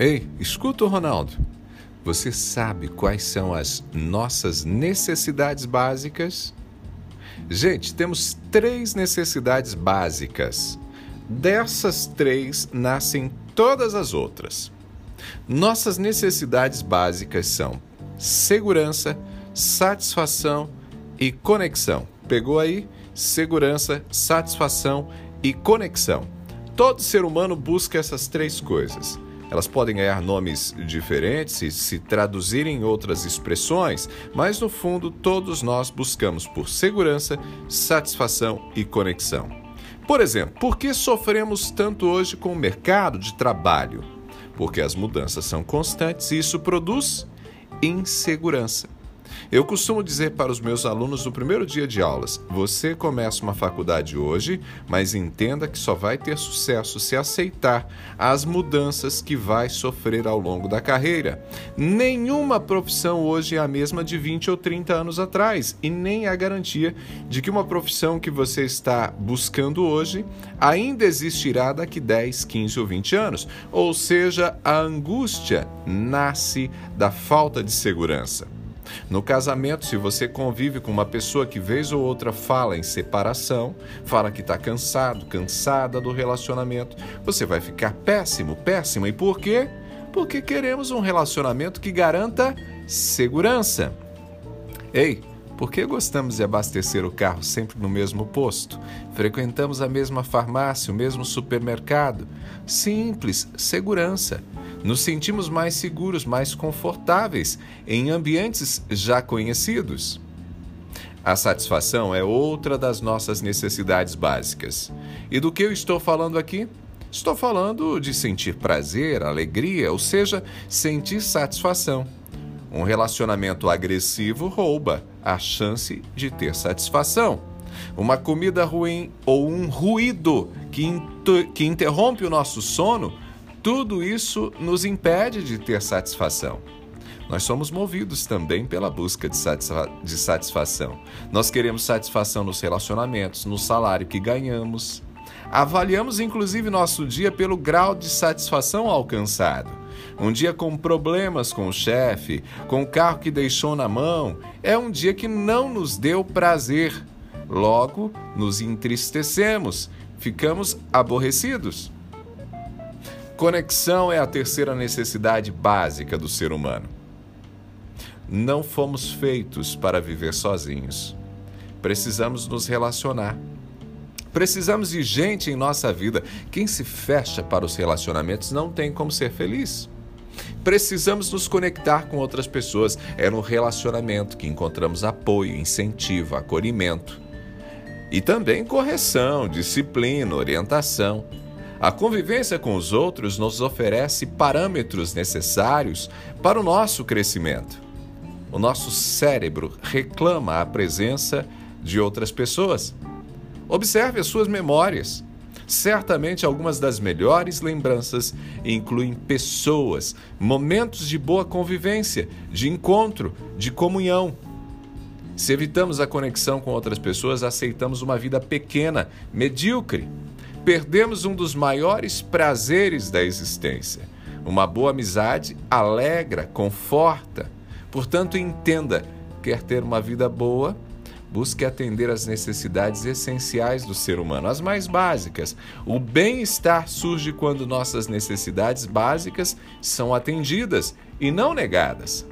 Ei, escuta o Ronaldo. Você sabe quais são as nossas necessidades básicas? Gente, temos três necessidades básicas. Dessas três nascem todas as outras. Nossas necessidades básicas são segurança, satisfação e conexão. Pegou aí? Segurança, satisfação e conexão. Todo ser humano busca essas três coisas. Elas podem ganhar nomes diferentes e se traduzirem em outras expressões, mas no fundo todos nós buscamos por segurança, satisfação e conexão. Por exemplo, por que sofremos tanto hoje com o mercado de trabalho? Porque as mudanças são constantes e isso produz insegurança. Eu costumo dizer para os meus alunos no primeiro dia de aulas: você começa uma faculdade hoje, mas entenda que só vai ter sucesso se aceitar as mudanças que vai sofrer ao longo da carreira. Nenhuma profissão hoje é a mesma de 20 ou 30 anos atrás, e nem a garantia de que uma profissão que você está buscando hoje ainda existirá daqui 10, 15 ou 20 anos. Ou seja, a angústia nasce da falta de segurança. No casamento, se você convive com uma pessoa que vez ou outra fala em separação, fala que está cansado, cansada do relacionamento, você vai ficar péssimo, péssima. E por quê? Porque queremos um relacionamento que garanta segurança. Ei, por que gostamos de abastecer o carro sempre no mesmo posto? Frequentamos a mesma farmácia, o mesmo supermercado? Simples, segurança. Nos sentimos mais seguros, mais confortáveis em ambientes já conhecidos. A satisfação é outra das nossas necessidades básicas. E do que eu estou falando aqui? Estou falando de sentir prazer, alegria, ou seja, sentir satisfação. Um relacionamento agressivo rouba a chance de ter satisfação. Uma comida ruim ou um ruído que, que interrompe o nosso sono, tudo isso nos impede de ter satisfação. Nós somos movidos também pela busca de, satisfa de satisfação. Nós queremos satisfação nos relacionamentos, no salário que ganhamos. Avaliamos inclusive nosso dia pelo grau de satisfação alcançado. Um dia com problemas com o chefe, com o carro que deixou na mão, é um dia que não nos deu prazer. Logo, nos entristecemos, ficamos aborrecidos. Conexão é a terceira necessidade básica do ser humano. Não fomos feitos para viver sozinhos. Precisamos nos relacionar. Precisamos de gente em nossa vida. Quem se fecha para os relacionamentos não tem como ser feliz. Precisamos nos conectar com outras pessoas. É no relacionamento que encontramos apoio, incentivo, acolhimento. E também correção, disciplina, orientação. A convivência com os outros nos oferece parâmetros necessários para o nosso crescimento. O nosso cérebro reclama a presença de outras pessoas. Observe as suas memórias. Certamente algumas das melhores lembranças incluem pessoas, momentos de boa convivência, de encontro, de comunhão. Se evitamos a conexão com outras pessoas, aceitamos uma vida pequena, medíocre. Perdemos um dos maiores prazeres da existência. Uma boa amizade alegra, conforta. Portanto, entenda: quer ter uma vida boa? Busque atender às necessidades essenciais do ser humano, as mais básicas. O bem-estar surge quando nossas necessidades básicas são atendidas e não negadas.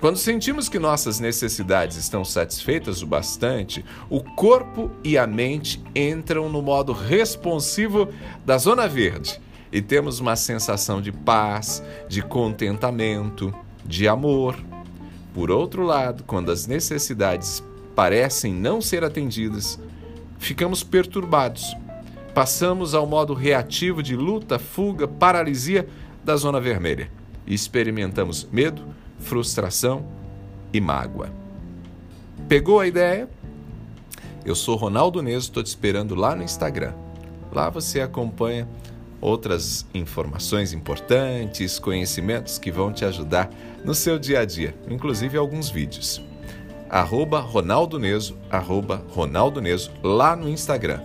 Quando sentimos que nossas necessidades estão satisfeitas o bastante, o corpo e a mente entram no modo responsivo da zona verde e temos uma sensação de paz, de contentamento, de amor. Por outro lado, quando as necessidades parecem não ser atendidas, ficamos perturbados. Passamos ao modo reativo de luta, fuga, paralisia da zona vermelha e experimentamos medo, frustração e mágoa. Pegou a ideia? Eu sou Ronaldo Neso, estou te esperando lá no Instagram. Lá você acompanha outras informações importantes, conhecimentos que vão te ajudar no seu dia a dia, inclusive alguns vídeos arroba Ronaldo Neso, arroba Ronaldo Neso, lá no Instagram.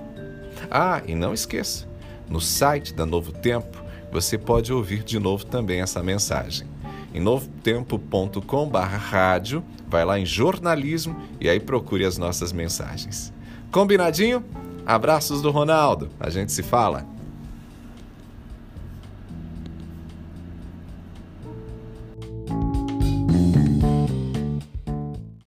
Ah, e não esqueça, no site da Novo Tempo, você pode ouvir de novo também essa mensagem. Em novotempo.com/rádio, vai lá em jornalismo e aí procure as nossas mensagens. Combinadinho? Abraços do Ronaldo. A gente se fala.